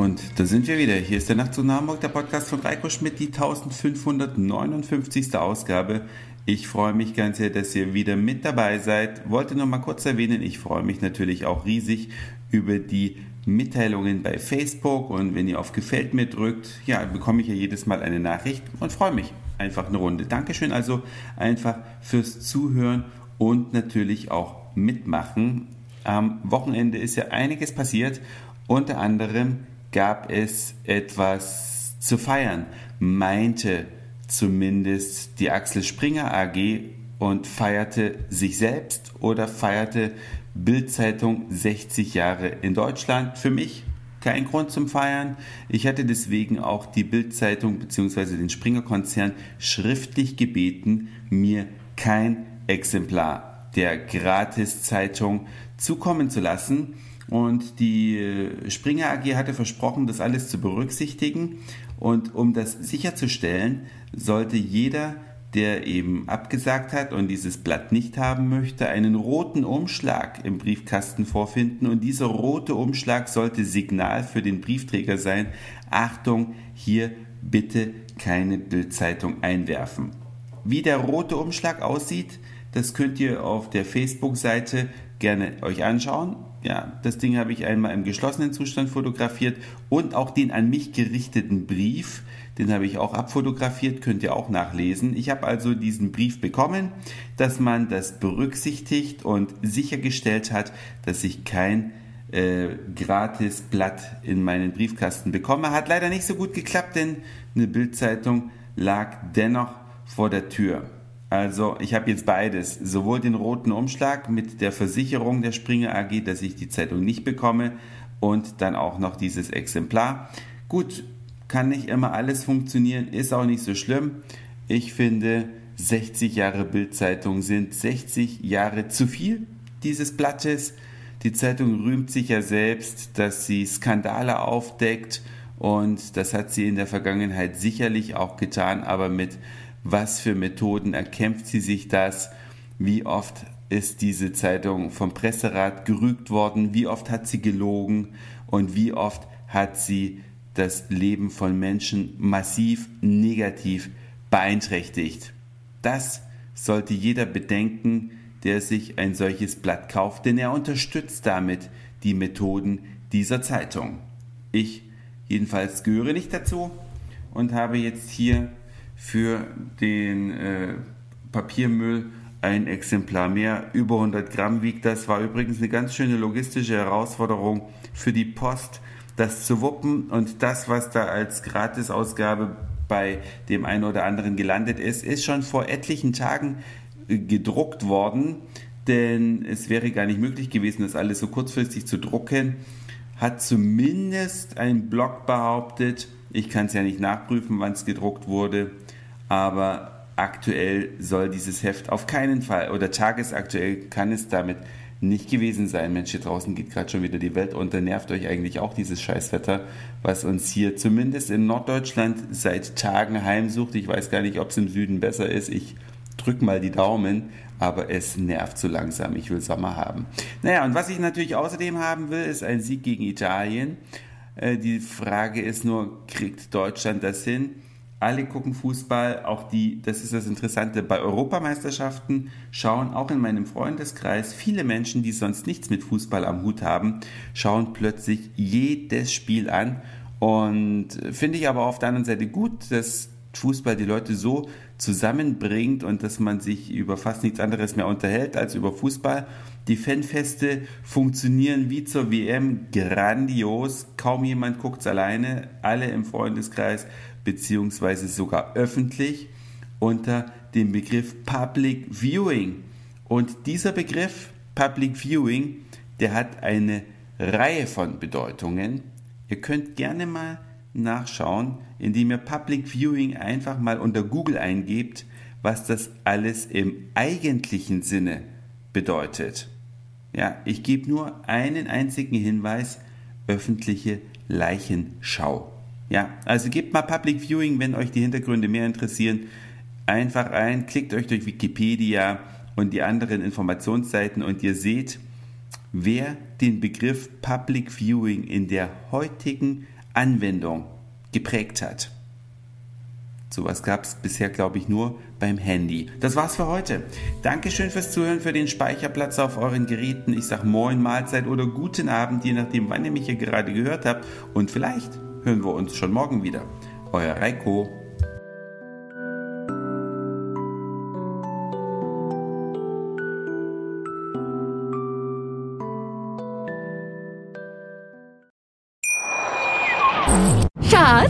Und da sind wir wieder. Hier ist der Nachtzug nach Hamburg, der Podcast von Reiko Schmidt, die 1559. Ausgabe. Ich freue mich ganz sehr, dass ihr wieder mit dabei seid. Wollte noch mal kurz erwähnen, ich freue mich natürlich auch riesig über die Mitteilungen bei Facebook und wenn ihr auf Gefällt mir drückt, ja, bekomme ich ja jedes Mal eine Nachricht und freue mich einfach eine Runde. Dankeschön also einfach fürs Zuhören und natürlich auch mitmachen. Am Wochenende ist ja einiges passiert, unter anderem gab es etwas zu feiern, meinte zumindest die Axel Springer AG und feierte sich selbst oder feierte Bildzeitung 60 Jahre in Deutschland. Für mich kein Grund zum Feiern. Ich hatte deswegen auch die Bildzeitung bzw. den Springer Konzern schriftlich gebeten, mir kein Exemplar der Gratiszeitung zukommen zu lassen und die äh, Springer AG hatte versprochen, das alles zu berücksichtigen. Und um das sicherzustellen, sollte jeder, der eben abgesagt hat und dieses Blatt nicht haben möchte, einen roten Umschlag im Briefkasten vorfinden. Und dieser rote Umschlag sollte Signal für den Briefträger sein. Achtung, hier bitte keine Bildzeitung einwerfen. Wie der rote Umschlag aussieht, das könnt ihr auf der Facebook-Seite gerne euch anschauen. Ja, das Ding habe ich einmal im geschlossenen Zustand fotografiert und auch den an mich gerichteten Brief, den habe ich auch abfotografiert, könnt ihr auch nachlesen. Ich habe also diesen Brief bekommen, dass man das berücksichtigt und sichergestellt hat, dass ich kein äh, gratis Blatt in meinen Briefkasten bekomme. Hat leider nicht so gut geklappt, denn eine Bildzeitung lag dennoch vor der Tür. Also ich habe jetzt beides, sowohl den roten Umschlag mit der Versicherung der Springer AG, dass ich die Zeitung nicht bekomme und dann auch noch dieses Exemplar. Gut, kann nicht immer alles funktionieren, ist auch nicht so schlimm. Ich finde, 60 Jahre Bildzeitung sind 60 Jahre zu viel dieses Blattes. Die Zeitung rühmt sich ja selbst, dass sie Skandale aufdeckt und das hat sie in der Vergangenheit sicherlich auch getan, aber mit was für Methoden erkämpft sie sich das? Wie oft ist diese Zeitung vom Presserat gerügt worden? Wie oft hat sie gelogen? Und wie oft hat sie das Leben von Menschen massiv negativ beeinträchtigt? Das sollte jeder bedenken, der sich ein solches Blatt kauft, denn er unterstützt damit die Methoden dieser Zeitung. Ich jedenfalls gehöre nicht dazu und habe jetzt hier für den äh, Papiermüll ein Exemplar mehr. Über 100 Gramm wiegt das. War übrigens eine ganz schöne logistische Herausforderung für die Post, das zu wuppen. Und das, was da als Gratisausgabe bei dem einen oder anderen gelandet ist, ist schon vor etlichen Tagen äh, gedruckt worden. Denn es wäre gar nicht möglich gewesen, das alles so kurzfristig zu drucken. Hat zumindest ein Blog behauptet. Ich kann es ja nicht nachprüfen, wann es gedruckt wurde aber aktuell soll dieses Heft auf keinen Fall oder tagesaktuell kann es damit nicht gewesen sein. Mensch, hier draußen geht gerade schon wieder die Welt unter. Nervt euch eigentlich auch dieses Scheißwetter, was uns hier zumindest in Norddeutschland seit Tagen heimsucht. Ich weiß gar nicht, ob es im Süden besser ist. Ich drück mal die Daumen, aber es nervt so langsam. Ich will Sommer haben. Naja, und was ich natürlich außerdem haben will, ist ein Sieg gegen Italien. Äh, die Frage ist nur, kriegt Deutschland das hin? alle gucken Fußball, auch die, das ist das Interessante, bei Europameisterschaften schauen auch in meinem Freundeskreis viele Menschen, die sonst nichts mit Fußball am Hut haben, schauen plötzlich jedes Spiel an und finde ich aber auf der anderen Seite gut, dass Fußball die Leute so zusammenbringt und dass man sich über fast nichts anderes mehr unterhält als über Fußball. Die Fanfeste funktionieren wie zur WM grandios. Kaum jemand guckt es alleine. Alle im Freundeskreis beziehungsweise sogar öffentlich unter dem Begriff Public Viewing. Und dieser Begriff Public Viewing, der hat eine Reihe von Bedeutungen. Ihr könnt gerne mal nachschauen, indem ihr Public Viewing einfach mal unter Google eingebt, was das alles im eigentlichen Sinne bedeutet. Ja, ich gebe nur einen einzigen Hinweis, öffentliche Leichenschau. Ja, also gebt mal Public Viewing, wenn euch die Hintergründe mehr interessieren. Einfach ein, klickt euch durch Wikipedia und die anderen Informationsseiten und ihr seht, wer den Begriff Public Viewing in der heutigen Anwendung geprägt hat. Sowas gab es bisher, glaube ich, nur beim Handy. Das war's für heute. Dankeschön fürs Zuhören, für den Speicherplatz auf euren Geräten. Ich sag Moin, Mahlzeit oder guten Abend, je nachdem, wann ihr mich hier gerade gehört habt. Und vielleicht hören wir uns schon morgen wieder. Euer Reiko.